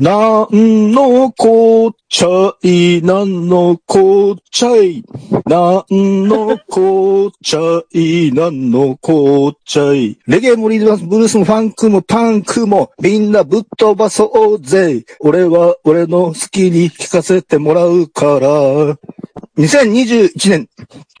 なんのこっちゃい、なんのこっちゃい。なんのこっちゃい、なんのこっちゃい。レゲエもリズムブルースもファンクもパンクもみんなぶっ飛ばそうぜ。俺は俺の好きに聞かせてもらうから。2021年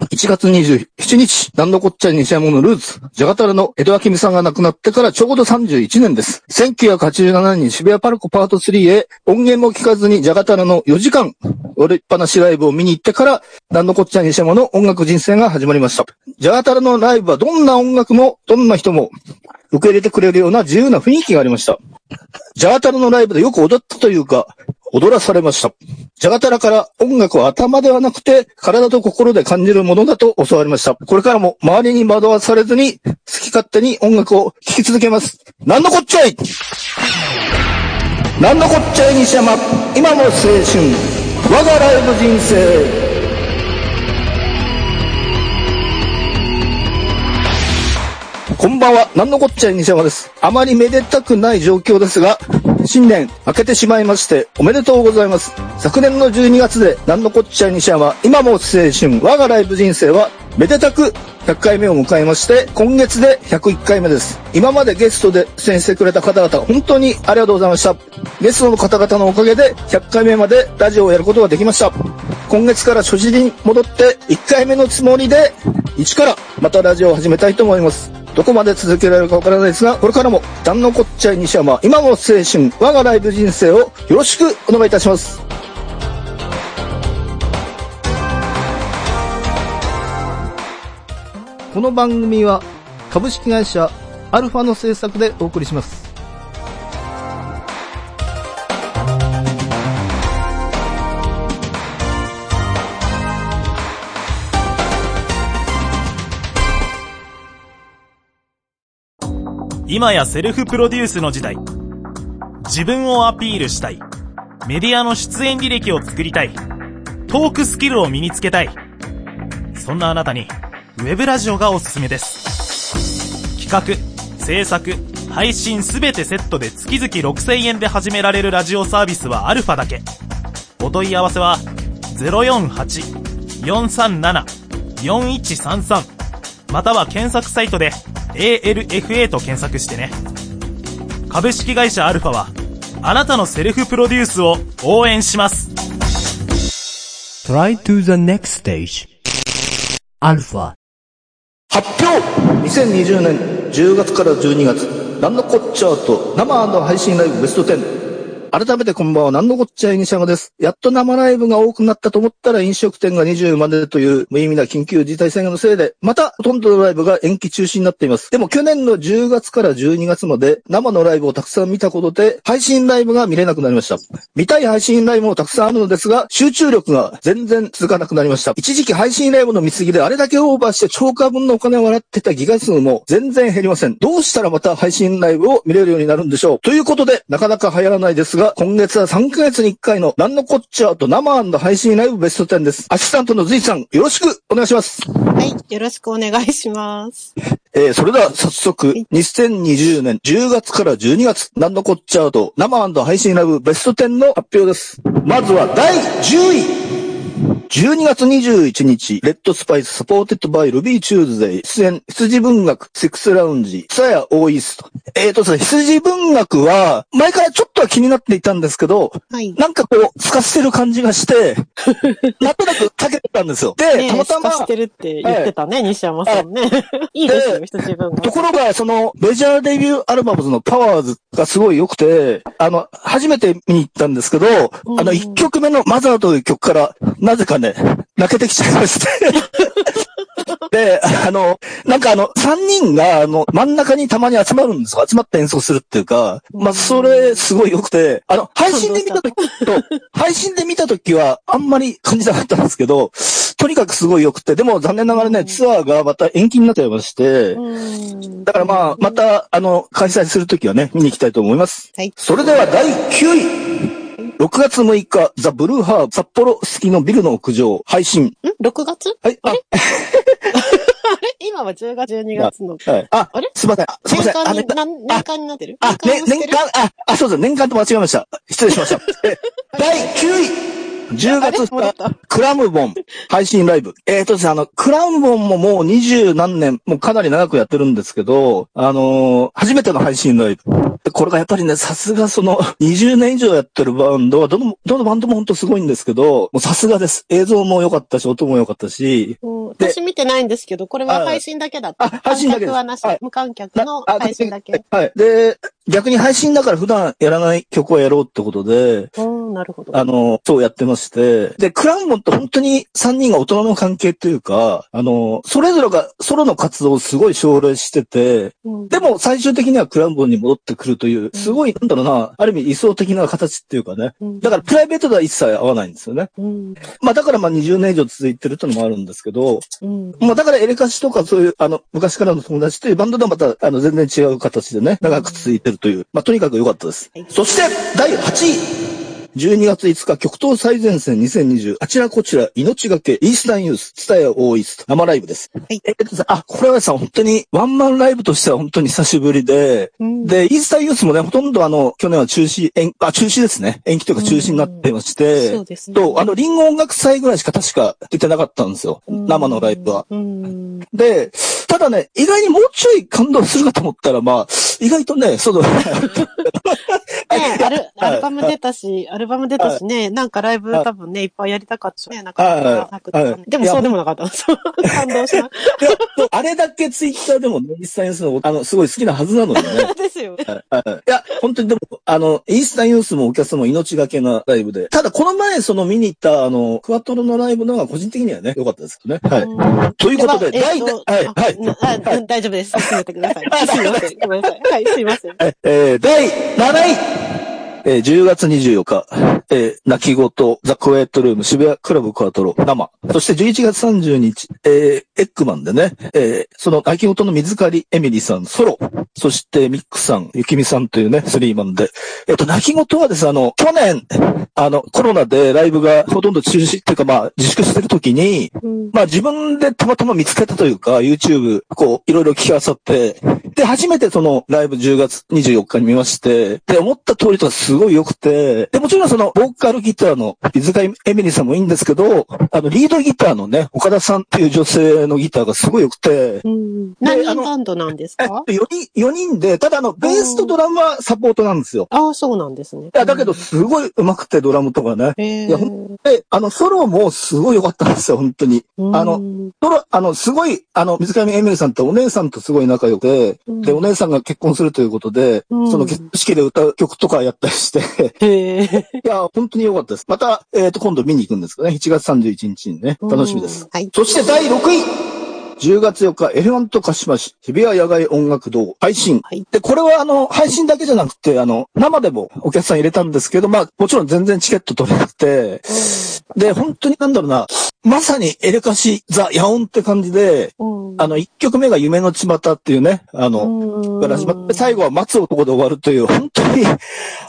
1月27日、なんのこっちゃい西山のルーツ、ジャガタラの江戸明美さんが亡くなってからちょうど31年です。1987年渋谷パルコパート3へ音源も聞かずにジャガタラの4時間、俺っぱなしライブを見に行ってから、なんのこっちゃい西山の音楽人生が始まりました。ジャガタラのライブはどんな音楽も、どんな人も受け入れてくれるような自由な雰囲気がありました。ジャガタラのライブでよく踊ったというか、踊らされました。ジャガタラから音楽は頭ではなくて体と心で感じるものだと教わりました。これからも周りに惑わされずに好き勝手に音楽を聴き続けます。なんのこっちゃいなんのこっちゃい西山今の青春我がライブ人生こんばんは、なんのこっちゃい西山です。あまりめでたくない状況ですが、新年明けてしまいましておめでとうございます。昨年の12月でなんのこっちゃい西山、今も青春、我がライブ人生はめでたく100回目を迎えまして、今月で101回目です。今までゲストで出演してくれた方々、本当にありがとうございました。ゲストの方々のおかげで100回目までラジオをやることができました。今月から初心に戻って1回目のつもりで、一からまたラジオを始めたいと思います。どこまで続けられるかわからないですが、これからも、壇のこっちゃい西山、今も青春、我がライブ人生をよろしくお願いいたします。この番組は、株式会社アルファの制作でお送りします。今やセルフプロデュースの時代。自分をアピールしたい。メディアの出演履歴を作りたい。トークスキルを身につけたい。そんなあなたに、ウェブラジオがおすすめです。企画、制作、配信すべてセットで月々6000円で始められるラジオサービスはアルファだけ。お問い合わせは、048-437-4133または検索サイトで ALFA と検索してね。株式会社アルファは、あなたのセルフプロデュースを応援します。Try to the next stage. Alpha. 発表 !2020 年10月から12月、なんのこっちゃーと生の配信ライブベスト10。改めてこんばんは、なんのこっちゃい西山です。やっと生ライブが多くなったと思ったら飲食店が20までという無意味な緊急事態宣言のせいで、またほとんどのライブが延期中止になっています。でも去年の10月から12月まで生のライブをたくさん見たことで、配信ライブが見れなくなりました。見たい配信ライブもたくさんあるのですが、集中力が全然続かなくなりました。一時期配信ライブの見過ぎであれだけオーバーして超過分のお金を払ってたギガ数も全然減りません。どうしたらまた配信ライブを見れるようになるんでしょう。ということで、なかなか流行らないですが、今月は3ヶ月に1回のなんのこっちゃーと生配信ライブベスト10です。アシスタントのズイさん、よろしくお願いします。はい、よろしくお願いします。えー、それでは早速、2020年10月から12月、なんのこっちゃーと生配信ライブベスト10の発表です。まずは第10位。12月21日、レッドスパイスサポーテッドバイルビーチューズデイ、出演、羊文学、セックスラウンジ、さやオーイースト。えーとですね、羊文学は、前からちょっとは気になっていたんですけど、はい。なんかこう、スカしてる感じがして、なんとなく避けてたんですよ。で、ねたまたまスカ、してるって言ってたね、西山さんね。いいですよ、羊文学。ところが、その、メジャーデビューアルバムズのパワーズがすごい良くて、あの、初めて見に行ったんですけど、うんあの、一曲目のマザーという曲から、なぜかね、泣けてきちゃいまして。で、あの、なんかあの、三人が、あの、真ん中にたまに集まるんですよ。集まって演奏するっていうか、まあ、それ、すごい良くて、あの、配信で見たときと、配信で見たときは、あんまり感じなかったんですけど、とにかくすごい良くて、でも残念ながらね、ツアーがまた延期になっちゃいまして、うんだからまあ、また、あの、開催するときはね、見に行きたいと思います。はい。それでは第9位。6月6日、ザ・ブルーハーブ、札幌好きのビルの屋上、配信。ん ?6 月？はい、あ、今は10月、12月の。はい。あ、あれ？すいません。あすいません。あ、ね年間に、なん年間になってる？あ、ね、年年間、あ、あ、そうです。年間と間違えました。失礼しました。え 第9位 !10 月あれ？戻っ2た日、クラムボン配信ライブ。えっ、とですね、あの、クラムボンももう二十何年、もうかなり長くやってるんですけど、あのー初めての配信ライブ。でこれがやっぱりね、さすがその、20年以上やってるバンドは、どの、どのバンドも本当すごいんですけど、もうさすがです。映像も良かったし、音も良かったし、う私見てないんですけど、これは配信だけだった。あ配信だけはなしはい。無観客のあ配信だけ。はい。で、逆に配信だから普段やらない曲をやろうってことで、うん、なるほど。あの、そうやってまして。で、クラウンモンって本当に3人が大人の関係というか、あの、それぞれがソロの活動をすごい奨励してて、うんでも最終的にはクラウンモンに戻ってくるという、すごい、なんだろうな、ある意味理想的な形っていうかね。うんだからプライベートでは一切合わないんですよね。うん。まあだからまあ20年以上続いてるってのもあるんですけど、うん。まあだからエレカシとかそういう、あの、昔からの友達というバンドとはまた、あの、全然違う形でね、長く続いてるという、まあとにかく良かったです。はいそして、第8位。12月5日、極東最前線2020、あちらこちら、命がけ、イースタンユース、ツタヤオーイースト、生ライブです。いえっとさ、あ、これはさ、本当に、ワンマンライブとしては本当に久しぶりで、うんで、イースタンユースもね、ほとんどあの、去年は中止、延、あ、中止ですね。延期というか中止になってまして、そうですね。と、あの、リンゴ音楽祭ぐらいしか確か出てなかったんですよ。うん生のライブは。うん。で、ただね、意外にもうちょい感動するかと思ったら、まあ、意外とね、その、ねアル、アルバム出たし、アルバム出たしね、なんかライブ多分ね、いっぱいやりたかったしね、なかでもそうでもなかった。感動しな。いやあれだけツイッターでも、ね、イースタンユースの、あの、すごい好きなはずなのにね。ですよいや、本当にでも、あの、イースタンユースもお客様命がけなライブで。ただ、この前、その見に行った、あの、クワトロのライブの方が個人的にはね、良かったですけどね。はい。うんということで、第、はい、あはい。なあはい 大丈夫です。進めてください。すいません。ごめんなさい。はい、すいません。ええー第7位えー10月24日、えー泣き言、ザ・クエットルーム、渋谷クラブクワトロ、生。そして11月30日、えーエッグマンでね、えーその泣き言の水狩りエミリーさん、ソロ。そしてミックさん、ゆきみさんというね、スリーマンで。えっ、と、泣き言はですね、あの、去年、あの、コロナでライブがほとんど中止っていうか、まあ、自粛してる時に、うんまあ自分でたまたま見つけたというか、YouTube、こう、いろいろ聞き漁って、で、初めてそのライブ10月24日に見まして、で、思った通りとかすごい良くて、で、もちろんその、ボーカルギターの、水塚エミリーさんもいいんですけど、あの、リードギターのね、岡田さんっていう女性のギターがすごい良くて、うん。で何あのバンドなんですか？と、4人、4人で、ただあの、ベースとドラムはサポートなんですよ。ああ、そうなんですね。いや、だけど、すごい上手くて、ドラムとかね。へいや、ほんで、あの、ソロもすごい良かったんですよ、本当に。あのの、ソロ、あの、すごい、あの、水上エミリさんってお姉さんとすごい仲良くて、うんで、お姉さんが結婚するということで、うんその結婚式で歌う曲とかやったりして。いや、本当に良かったです。また、えっ、と、今度見に行くんですけどね、7月31日にね、楽しみです。はい。そして第6位10月4日、エレファントカシマ市、日比谷野外音楽堂、配信。はい。で、これはあの、配信だけじゃなくて、あの、生でもお客さん入れたんですけど、まあ、もちろん全然チケット取れなくて、で、本当になんだろうな、まさにエレカシ、ザ・ヤオンって感じで、うんあの、1曲目が夢の巷っていうね、あの、うんから始まって、最後は待つ男で終わるという、本当に、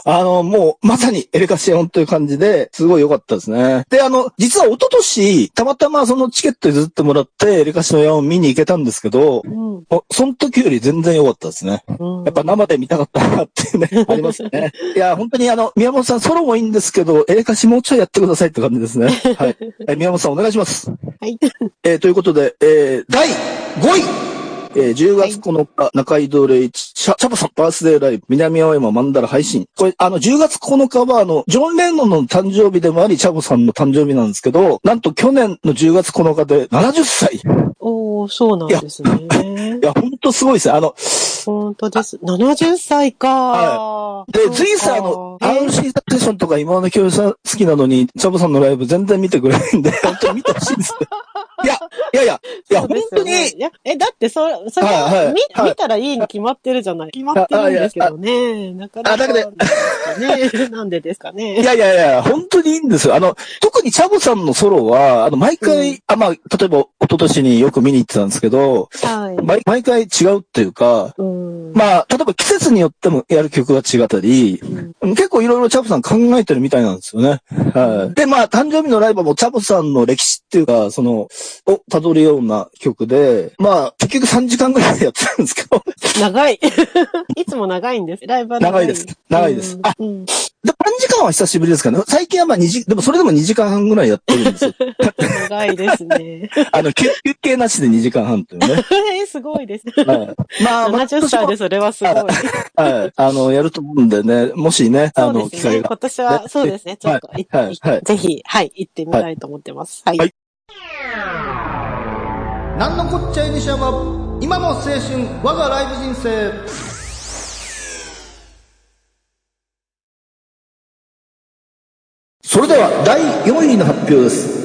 あの、もう、まさにエレカシオンという感じで、すごい良かったですね。で、あの、実は一昨年、たまたまそのチケット譲ってもらって、エレカシのヤオン見に行けたんですけど、うんその時より全然良かったですね。うんやっぱ生で見たかったなっていうね、ありますね。いや、本当にあの、宮本さんソロもいいんですけど、エレカシもうちょいやってくださいって感じですね。はい。え宮本さんお願いします。はい。えーということで、えー第5位えー10月9日、中井戸礼一、シャチャボさんバースデーライブ、南青山マンダラ配信。これ、あの、10月9日は、あの、ジョン・レノンの誕生日でもあり、チャボさんの誕生日なんですけど、なんと去年の10月9日で70歳。いおー、そうなんですね。や、ほんとすごいですね。あの、本当です。70歳か。で、ついさ、あの、RC サテーションとか今の教授さん好きなのに、チャボさんのライブ全然見てくれないんで、本当に見てほしいです。いや、いやいや、いや、本当に、いや、え、だってそ、それはいはいは、見、はい見たらいいに決まってるじゃない。決まってるんですけどね。なかなか。あだけどね。なんでですかいね。やいやいや、本当にいいんですよ。あの、特にチャボさんのソロは、あの、毎回、うんあ、まあ、例えば、一昨年によく見に行ってたんですけど、はい。毎毎回違うっていうか、うん。まあ、例えば季節によってもやる曲が違ったり、うん。結構いろいろチャボさん考えてるみたいなんですよね。はい。で、まあ、誕生日のライブもチャボさんの歴史っていうか、その、を辿るような曲で、まあ、結局3時間ぐらいやってたんですけど、長い。いつも長いんです。ライブは長いです。長いです。あうんうんで3時間は久しぶりですからね。最近はまあ2時、でもそれでも2時間半ぐらいやってるんですよ。長いですね。あの、休休憩なしで2時間半というね。えーすごいです。はい。まあ、まあ70歳でそれはすごい。はい。あの、やると思うんでね、もしね、あの、そうですね。機会が。今年は、そうですね。ちょっと、はいいはいはいぜひ、はい、行ってみたいと思ってます。はい。はいなんのこっちゃいにしゃば今の青春我がライブ人生それでは、第4位の発表です。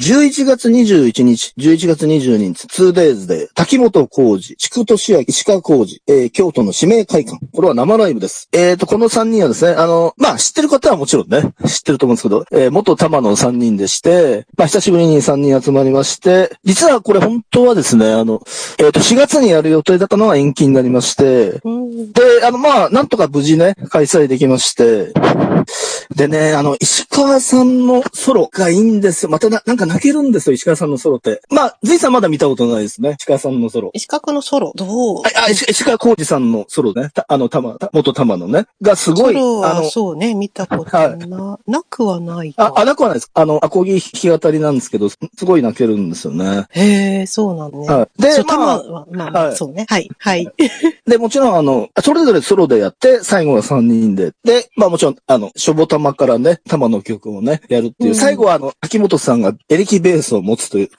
11月21日、11月22日、2days で、滝本浩二、筑俊明、石川浩二、えー京都の指名会館。これは生ライブです。えーと、この3人はですね、あの、まあ、知ってる方はもちろんね、知ってると思うんですけど、えー元玉の3人でして、まあ、久しぶりに3人集まりまして、実はこれ本当はですね、あの、えーと、4月にやる予定だったのは延期になりまして、うんで、あの、まあ、なんとか無事ね、開催できまして、でね、あの、石川さんのソロがいいんですよ。またな、なんか泣けるんですよ、石川さんのソロって。まあ、ずいさんまだ見たことないですね、石川さんのソロ。石川のソロ、どう？あ、あ石石川浩二さんのソロね。たあの、たま、た元玉のね。がすごい、ソロは、あの、そうね、見たことはいな、なくはないあ、か。あなくはないです。あの、アコギ弾き語りなんですけど、すすごい泣けるんですよね。へえ、そうなんね。はい。でそままあ、は、まあまあ、はいそうね。はい、はい。で、もちろん、あの、それぞれソロでやって、最後は3人で。で、まあもちろん、あの、しょぼ玉からね、玉の曲をね、やるっていう。うん最後は、あの、秋元さんがエレキベースを持つという。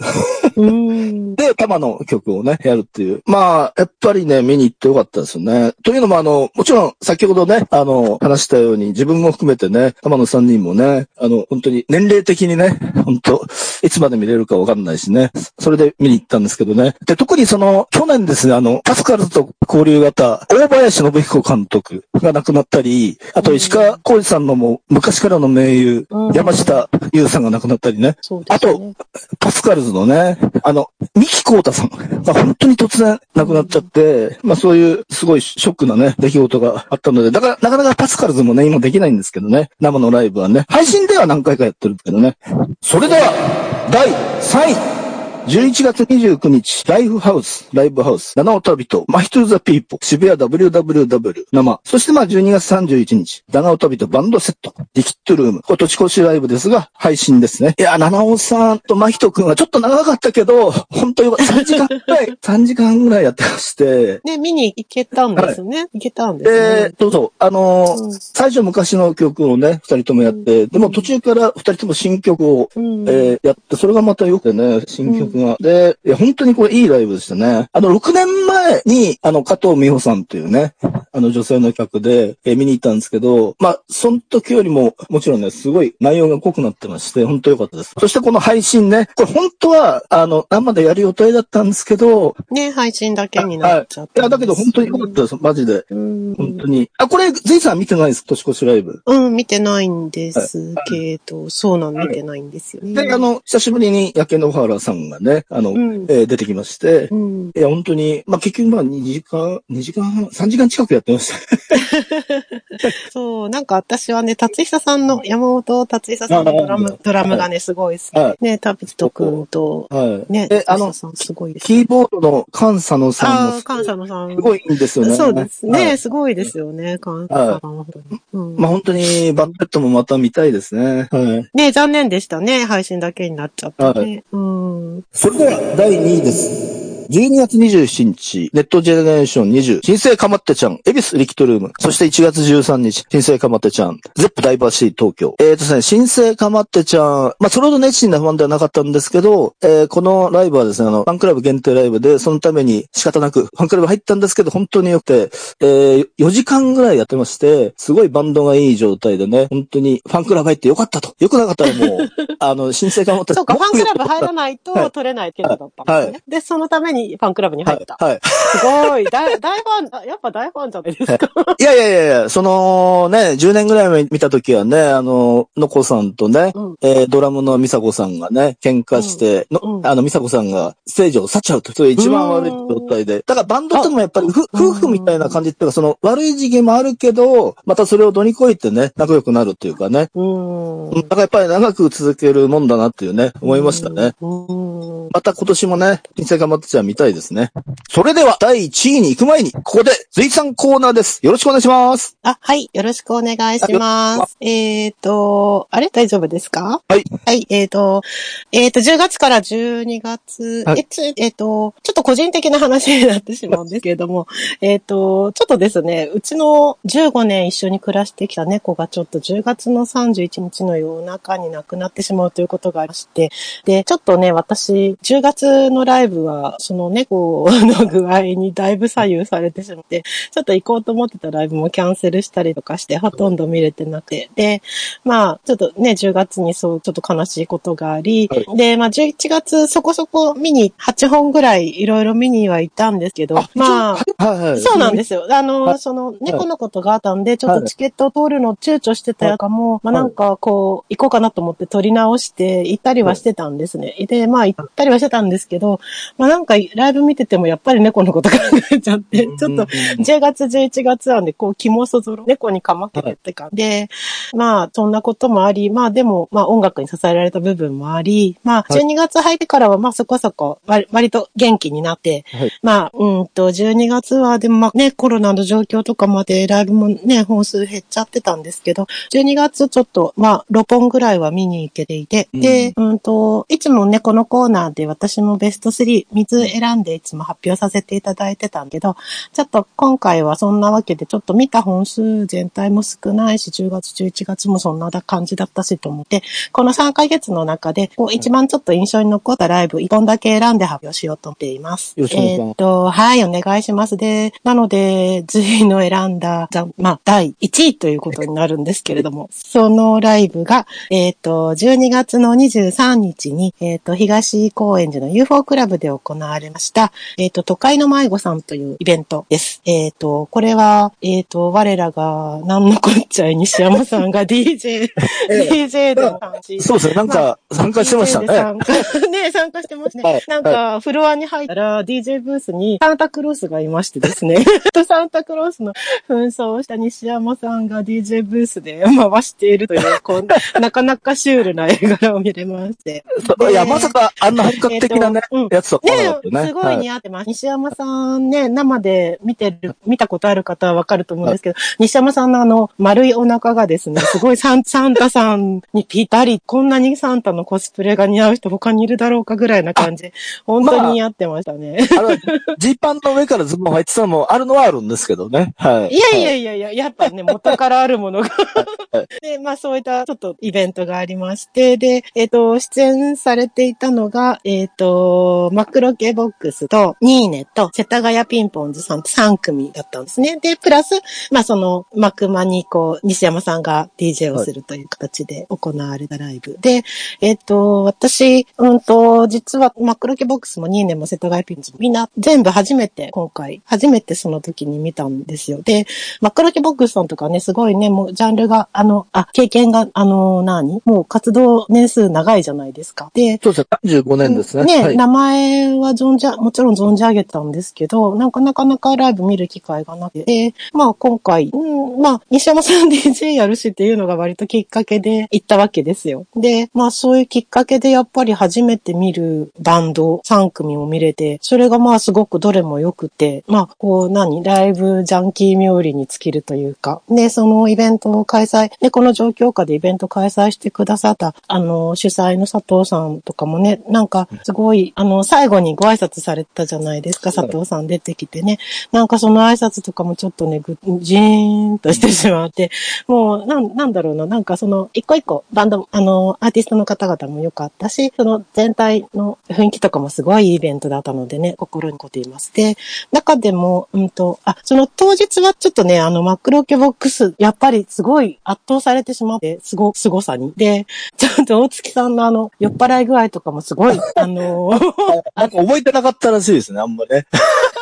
で、玉の曲をね、やるっていう。まあ、やっぱりね、見に行ってよかったですよね。というのも、あの、もちろん、先ほどね、あの、話したように、自分も含めてね、玉の3人もね、あの、本当に年齢的にね、本当いつまで見れるかわかんないしね。それで見に行ったんですけどね。で、特にその、去年ですね、あの、パスカルと交流型、大林信彦監督が亡くなったり、あと石川浩二さんのもう昔からの名優、うん山下優さんが亡くなったりね。そと。パスカルズのね、あの、三木黄太さん が本当に突然亡くなっちゃって、まあそういうすごいショックなね、出来事があったので、だからなかなかパスカルズもね、今できないんですけどね、生のライブはね、配信では何回かやってるけどね。それでは、第3位。11月29日、ライフハウス、ライブハウス、七尾旅人、マヒトゥーザピーポー、渋谷 WWW、生。そしてまあ12月31日、七尾旅人バンドセット、リキッドルーム、これ年越しライブですが、配信ですね。いや、七尾さんとマヒトくんはちょっと長かったけど、本当よかった。3時間ぐらい、3時間ぐらいやってまして、ね、見に行けたんですね。行けたんですでね。、どうぞ、あのーうん最初昔の曲をね、二人ともやって、でも途中から二人とも新曲をうんえーやって、それがまた良くてね、新曲が。で、いや、本当にこれいいライブでしたね。あの、6年前に、あの、加藤美穂さんというね、あの女性の客で、えー見に行ったんですけど、まあ、その時よりも、もちろんね、すごい内容が濃くなってまして、本当良かったです。そしてこの配信ね、これ本当は、あの、生でやる予定だったんですけど、ね、配信だけになっちゃったいや、だけど本当に良かったです、マジで。うん。本当に。あ、これ、ゼイさん見てないです、年越しライブ。うん、見てないんですけど、そうなん、見てないんですよね。で、あの、久しぶりに焼け野原さんがね、あの、うんえー出てきまして、うん。いや、本当に、まあ、結局まあ2時間、2時間半、3時間近くやってました。そう、なんか私はね、達久さんの、山本達久さんのドラム、ドラムがね、すごい好き。はいね、タビト君と、はい。ね、え、あのさんすごいです。キーボードの菅佐野さんもああ、感謝のさん。すごいいいんですよね。そうですはね、いすごいですよね、感謝さんは本当に。うんまあ、本当に、バッペットもまた見たいですね。はい。ね、残念でしたね、配信だけになっちゃってね。はうん。それでは、第2位です。12月27日、ネットジェネレーション20、新生かまってちゃん、恵比寿リキッドルーム、そして1月13日、新生かまってちゃん、ゼップダイバーシティ東京。えーとですね、新生かまってちゃん、まあ、それほど熱心なファンではなかったんですけど、えーこのライブはですね、あの、ファンクラブ限定ライブで、そのために仕方なく、ファンクラブ入ったんですけど、本当に良くて、えー4時間ぐらいやってまして、すごいバンドがいい状態でね、本当にファンクラブ入ってよかったと。よくなかったらもう、あの、新生かまってそうか、ファンクラブ入らいないはいと取れないけどだったんですね。で、そのためににファンクラブに入った。はい。すごい。大、大ファン、あやっぱ大ファンじゃないですか。いやいやいやいや、そのね、10年ぐらい前見た時はね、あの、のこさんとね、うんえードラムの美佐子さんがね、喧嘩して、のうんあの、美佐子さんがステージを去っちゃうと、それ一番悪い状態で。だからバンドともやっぱりふ夫婦みたいな感じっていうか、その悪い時期もあるけど、またそれを乗り越えてね、仲良くなるっていうかね。うーん。うんだからやっぱり長く続けるもんだなっていうね、思いましたね。うーん。また今年もね、人生頑張ってちゃ見たいですね。それでは、第1位に行く前に、ここで、随さんコーナーです。よろしくお願いします。あ、はい。よろしくお願いしあます。えっ、と、あれ？大丈夫ですか？はい。はい。えっ、と、えっ、と、10月から12月、はいえつえっ、と、ちょっと個人的な話になってしまうんですけれども、えっと、ちょっとですね、うちの15年一緒に暮らしてきた猫がちょっと10月の31日の夜中に亡くなってしまうということがありまして、で、ちょっとね、私、10月のライブは、その猫 の具合にだいぶ左右されてしまって、ちょっと行こうと思ってたライブもキャンセルしたりとかして、ほとんど見れてなくて。で、まあ、ちょっとね、10月にそう、ちょっと悲しいことがあり、はで、まあ、11月そこそこ見に、8本ぐらいいろいろ見には行ったんですけど、まあ、はいはい。そうなんですよ。あの、はいその、猫のことがあったんで、ちょっとチケットを通るの躊躇してたやつかも、まあなんかこう、行こうかなと思って取り直して、行ったりはしてたんですね。で、まあ行ったりはしてたんですけど、まあなんかライブ見ててもやっぱり猫のこと考えちゃって、ちょっと、10月、11月はね、こう、気もそぞろ、猫にかまけてってか、で、まあ、そんなこともあり、まあでも、まあ音楽に支えられた部分もあり、まあ、12月入ってからは、まあそこそこ、割割と元気になって、はい。まあ、うんと、12月は、でもまあね、コロナの状況とかまでライブもね、本数減っちゃってたんですけど、12月ちょっと、まあ、6本ぐらいは見に行けていて、で、うんと、いつもね、このコーナーで私もベスト3、3つ選んでいつも発表させていただいてたんだけど、ちょっと今回はそんなわけで、ちょっと見た本数全体も少ないし、10月、11月もそんな感じだったしと思って、この3ヶ月の中で、こう一番ちょっと印象に残ったライブ、1本だけ選んで発表しようと思っています。よろしくお願いしますえーっと、はい、お願いします。で、なので、随の選んだ、じゃまあ、第1位ということになるんですけれども、そのライブが、えーっと、12月の23日に、えーっと、東高円寺の UFO クラブで行われました、えーっと、都会の迷子さんというイベントです。えーっと、これは、えーっと、我らが、なんのこっちゃい西山さんが DJ、DJ で感じ。そうですね。なんか、参加してましたね。参加 ね、参加してますね。はいなんか、フロアに入ったら、DJ ブースにサンタクロースがいましてですね。とサンタクロースの紛争をした西山さんが DJ ブースで回しているという、こう、なかなかシュールな絵柄を見れまして。いや、まさか、あんな本格的なねえっとうん、やつだったねね。すごい似合ってます。西山さんね、生で見てる、見たことある方はわかると思うんですけど、西山さんのあの、丸いお腹がですね、すごいサンサンタさんにぴったり、こんなにサンタのコスプレが似合う人他にいるだろうかぐらいな感じで、本当に似合ってましたね。あの、ジーパンの上からズボン入ってたのもあるのはあるんですけどね。はい。いやいやいやいや、やっぱね、元からあるものが。で、まあそういったちょっとイベントがありまして、で、えっ、と、出演されていたのが、えっ、と、マクロケボックスと、ニーネと、世田谷ピンポンズさんと3組だったんですね。で、プラス、まあその、マクマにこう、西山さんが DJ をするという形で行われたライブ。で、えっ、と、私、うんと、実はマクロケボックスもニーネも世田谷ピンポンズもみんな全部初めて今回、初めてその時に見たんですよ。で、マックロケボックスさんとかね、すごいね、もうジャンルが、あの、あ、経験が、あの、何？もう活動年数長いじゃないですか。で、そうですね。35年ですね。ね、はい。名前は存じ、もちろん存じ上げたんですけど、なんかなかなかライブ見る機会がなくて、まあ今回、うん、まあ西山さん DJ やるしっていうのが割ときっかけで行ったわけですよ。で、まあそういうきっかけでやっぱり初めて見るバンド3組も見れて、それがまあすごくどれも良くて、まあこう何、ライブジャンキー冥利に尽きるというか、で、そのイベントを開催、で、この状況下でイベント開催してくださった、あの、主催の佐藤さんとかもね、なんかすごい、あの、最後にご挨拶されたじゃないですか、佐藤さん出てきてね。なんかその挨拶とかもちょっとね、ぐじーんとしてしまって、もう、なん、なんだろうな、なんかその、一個一個、バンド、あの、アーティストの方々も良かったし、その全体の雰囲気とかもすごいいいイベントだったのでね、心にこっています。で、中でも、うんと、あ、その当日はちょっとね、あの、マクロケボックス、やっぱりすごい圧倒されてしまって、すご、凄さに。で、ちょっと大月さんのあの、酔っ払い具合とかもすごい、あの、なんか覚えいてなかったらしいですね、あんまね。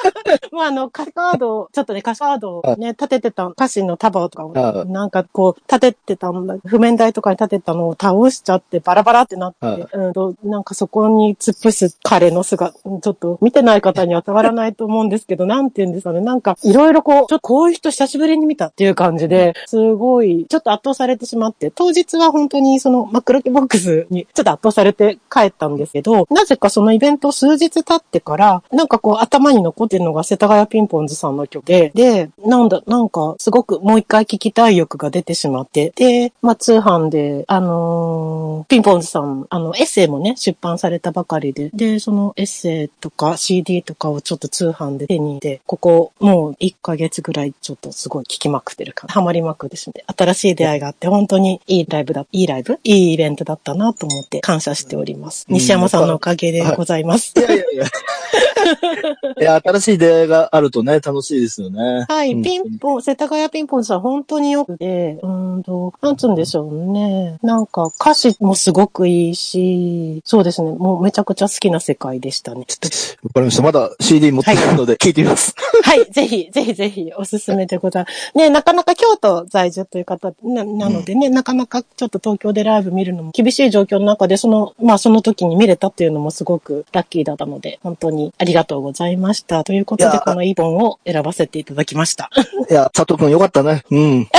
まあ、あの、歌詞カードを、ちょっとね、歌詞カードをね、立ててた歌詞の束とかを、はい。なんかこう、立ててたんだ、譜面台とかに立てたのを倒しちゃって、バラバラってなって、はい。うんと、なんかそこに突っ伏す彼の姿、うんちょっと見てない方には伝わらないと思うんですけど、なんて言うんですかね、なんか、いろいろこう、ちょっとこういう人久しぶりに見たっていう感じで、すごい、ちょっと圧倒されてしまって、当日は本当にその、真っ黒キボックスにちょっと圧倒されて帰ったんですけど、なぜかそのイベント数日経ってから、なんかこう頭に残ってるのが世田谷ピンポンズさんの曲で、で、なんだ、なんかすごくもう一回聞きたい欲が出てしまって、で、まあ通販で、あのーピンポンズさん、あの、エッセイもね、出版されたばかりで、で、そのエッセイとか CD とかをちょっと通販で手に入れて、ここもう1ヶ月ぐらいちょっとすごい聞きまくってるから、ハマりまくってしまって、新しい出会いがあって、本当にいいライブだ、いいライブいいイベントだったなと思って感謝しております。うん西山さんのおかげでございます。いやいやいや。いや、新しい出会いがあるとね、楽しいですよね。はい、うんピンポン、世田谷ピンポンさん本当によくて、うーんと、なんつうんでしょうね。なんか歌詞もすごくいいし、そうですね、もうめちゃくちゃ好きな世界でしたね。わかりました。まだ CD 持ってるので聞いてみます。はい、ぜひ、ぜひぜひおすすめでございます。ね、なかなか京都在住という方ななのでね、なかなかちょっと東京でライブ見るのも厳しい状況の中で、その、まあその時に見れたっていうのもすごくラッキーだったので、本当にありがとうございました。ということで、このイボンを選ばせていただきました。いや、佐藤くんよかったね。うん。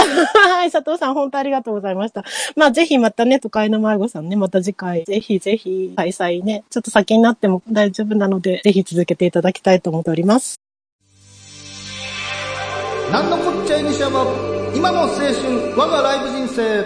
はい、佐藤さん、本当ありがとうございました。まあ、ぜひまたね、都会の迷子さんね、また次回、ぜひぜひ、開催ね、ちょっと先になっても大丈夫なので、ぜひ続けていただきたいと思っております。なんのこっちゃい西山今の青春我がライブ人生。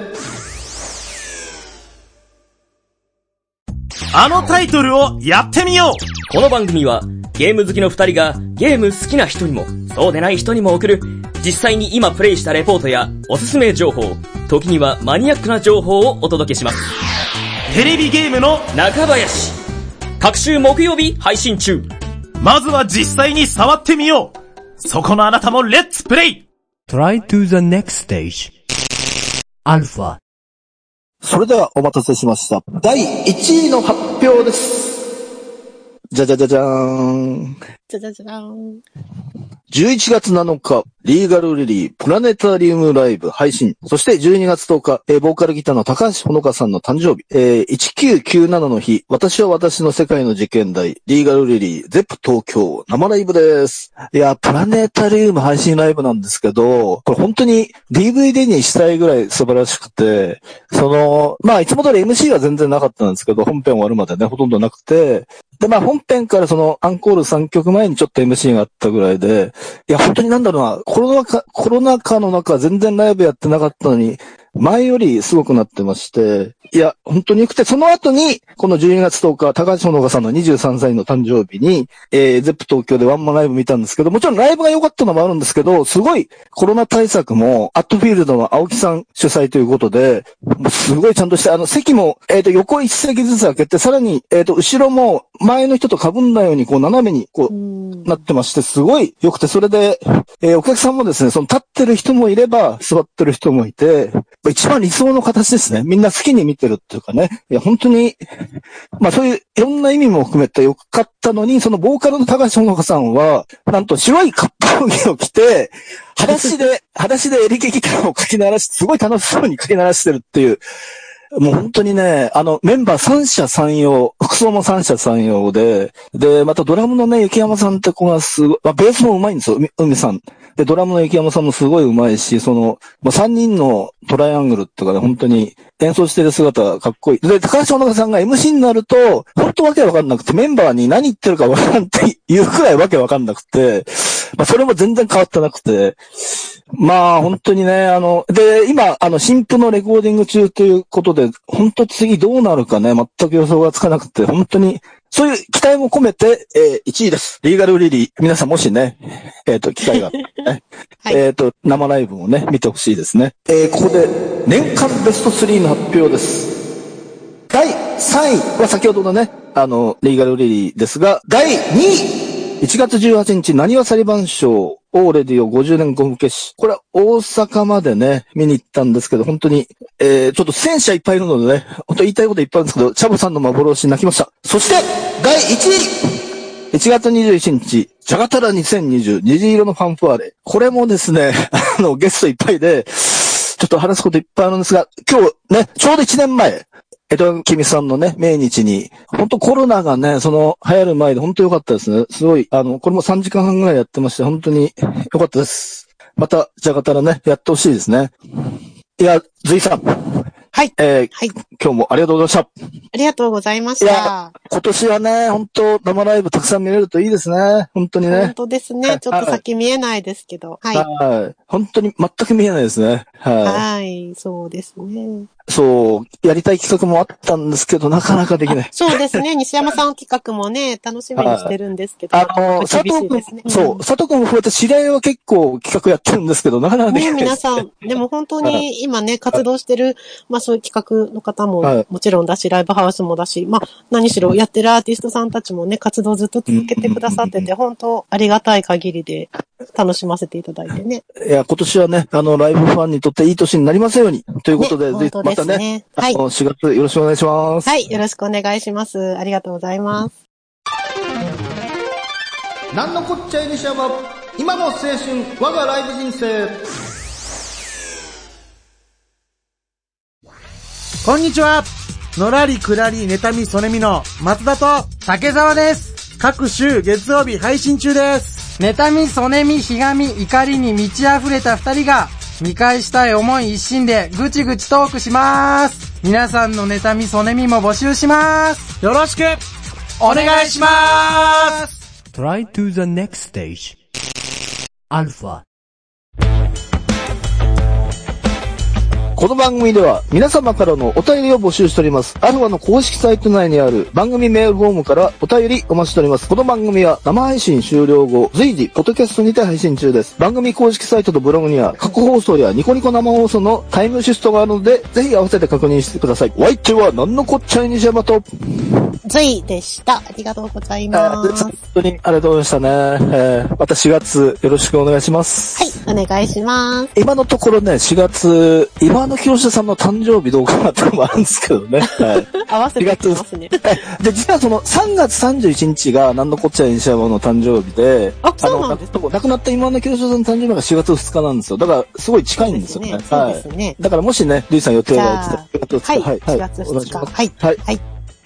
あのタイトルをやってみよう。この番組はゲーム好きの二人がゲーム好きな人にもそうでない人にも送る。実際に今プレイしたレポートやおすすめ情報、時にはマニアックな情報をお届けします。テレビゲームの、中林。各週木曜日配信中。まずは実際に触ってみようそこのあなたもレッツプレイ Try to the next stage. Alpha. それではお待たせしました。第1位の発表です。じゃじゃじゃじゃーん。じゃじゃじゃじゃーん。11月7日、リーガルリリー、プラネタリウムライブ配信。そして12月10日、えーボーカルギターの高橋ほのかさんの誕生日。えー1997の日、私は私の世界の事件台、リーガルリリー、ゼップ東京、生ライブです。いや、プラネタリウム配信ライブなんですけど、これ本当に DVD にしたいぐらい素晴らしくて、その、まあ、いつも通り MC は全然なかったんですけど、本編終わるまでね、ほとんどなくて、で、まあ本編からそのアンコール3曲前にちょっと MC があったぐらいで、いや本当になんだろうな、コロナ禍、コロナ禍の中全然ライブやってなかったのに、前よりすごくなってまして、いや、本当に良くて、その後に、この12月10日、高橋ほのかさんの23歳の誕生日に、えー、ゼップ東京でワンマンライブ見たんですけど、もちろんライブが良かったのもあるんですけど、すごいコロナ対策も、アットフィールドの青木さん主催ということで、もうすごいちゃんとして、あの、席も、えっ、と、横一席ずつ開けて、さらに、えっ、と、後ろも、前の人と被んないように、こう、斜めに、こう、うん。なってまして、すごい良くて、それで、えーお客さんもですね、その立ってる人もいれば、座ってる人もいて、一番理想の形ですね。みんな好きに見てるっていうかね。いや、本当に、まあそういういろんな意味も含めて良かったのに、そのボーカルの高橋ほのかさんは、なんと白いカッパ着を着て、裸足で、裸足でエレキギターをかき鳴らし、すごい楽しそうにかき鳴らしてるっていう、もう本当にね、あの、メンバー三者三様、服装も三者三様で、で、またドラムのね、雪山さんって子がすごい、まあ、ベースも上手いんですよ、海海さん。で、ドラムの雪山さんもすごい上手いし、その、まあ、三人のトライアングルってかね、本当に演奏してる姿がかっこいい。で、高橋小中さんが MC になると、本当わけわかんなくて、メンバーに何言ってるかわからんっていうくらいわけわかんなくて、まあ、それも全然変わってなくて、まあ、本当にね、あの、で、今、あの、新譜のレコーディング中ということで、本当次どうなるかね、全く予想がつかなくて、本当に、そういう期待も込めて、えー1位です。リーガルリリー。皆さんもしね、えっ、と、機会があってね、はいえっ、と、生ライブもね、見てほしいですね。えーここで、年間ベスト3の発表です。第3位は先ほどのね、あの、リーガルリリーですが、第2位1月18日、何は裁判所、オーレディオ50年ゴム消し。これは大阪までね、見に行ったんですけど、本当に、えー、ちょっと戦車いっぱいいるのでね、本当言いたいこといっぱいあるんですけど、チャボさんの幻泣きました。そして、第1位1月21日、ジャガタラ2020虹色のファンファーレ。これもですね、あの、ゲストいっぱいで、ちょっと話すこといっぱいあるんですが、今日ね、ちょうど1年前、江戸君さんのね、命日に、本当コロナがね、その、流行る前で本当良かったですね。すごい、あの、これも3時間半ぐらいやってまして、本当に良かったです。また、ジャガタラね、やってほしいですね。いや、ズイさん。はい。えーはい。今日もありがとうございました。ありがとうございましいやた。今年はね、本当生ライブたくさん見れるといいですね。本当に本ね。当ですね。ちょっと先見えないですけど。はい。はい。本当に全く見えないですね。ははい。そうですね。い。そう、やりたい企画もあったんですけど、なかなかできない。そうですね。西山さん企画もね、楽しみにしてるんですけど。あの、佐藤君そう、佐藤君も増えて知り合いは結構企画やってるんですけど、なかなかできね、ないです。皆さん、でも本当に今ね、活動してる、まあそういう企画の方はいももちろんだし、ライブハウスもだし、まあ何しろやってるアーティストさんたちもね、活動ずっと続けてくださってて、本当ありがたい限りで楽しませていただいてね。いや、今年はね、あの、ライブファンにとっていい年になりますように。ということで、ねぜひ本当ですねまたね、はいあの、4月よろしくお願いします。はい、よろしくお願いします。ありがとうございます。なんのこっちゃい西山今の青春我がライブ人生こんにちはのらりくらり妬みそねみの松田と竹澤です各週月曜日配信中です妬みそねみひがみ怒りに満ち溢れた二人が見返したい思い一心でぐちぐちトークします皆さんの妬みそねみも募集しますよろしくお願いします Try to the next stage. Alpha. この番組では皆様からのお便りを募集しております。アルファの公式サイト内にある番組メールフォームからお便りお待ちしております。この番組は生配信終了後、随時、ポッドキャストにて配信中です。番組公式サイトとブログには過去放送やニコニコ生放送のタイムシフトがあるので、ぜひ合わせて確認してください。お相手は何のこっちゃい西山と、ズイでした。ありがとうございえます。ー本当にありがとうございましたね。えーまた4月よろしくお願いします。はい、お願いします。今のところね、4月、今の清志さんの誕生日どうかなってのもあるんですけどね。はい。合わせてきますね。で、実はその3月31日が何のこっちゃい西山の誕生日で、あそうなんです亡くなった今の清志さんの誕生日が4月2日なんですよ。だから、すごい近いんですよね。ねはい。だからもしね、ルイさん予定があ言ってたら、はい、4月2日。お願いはい。はい。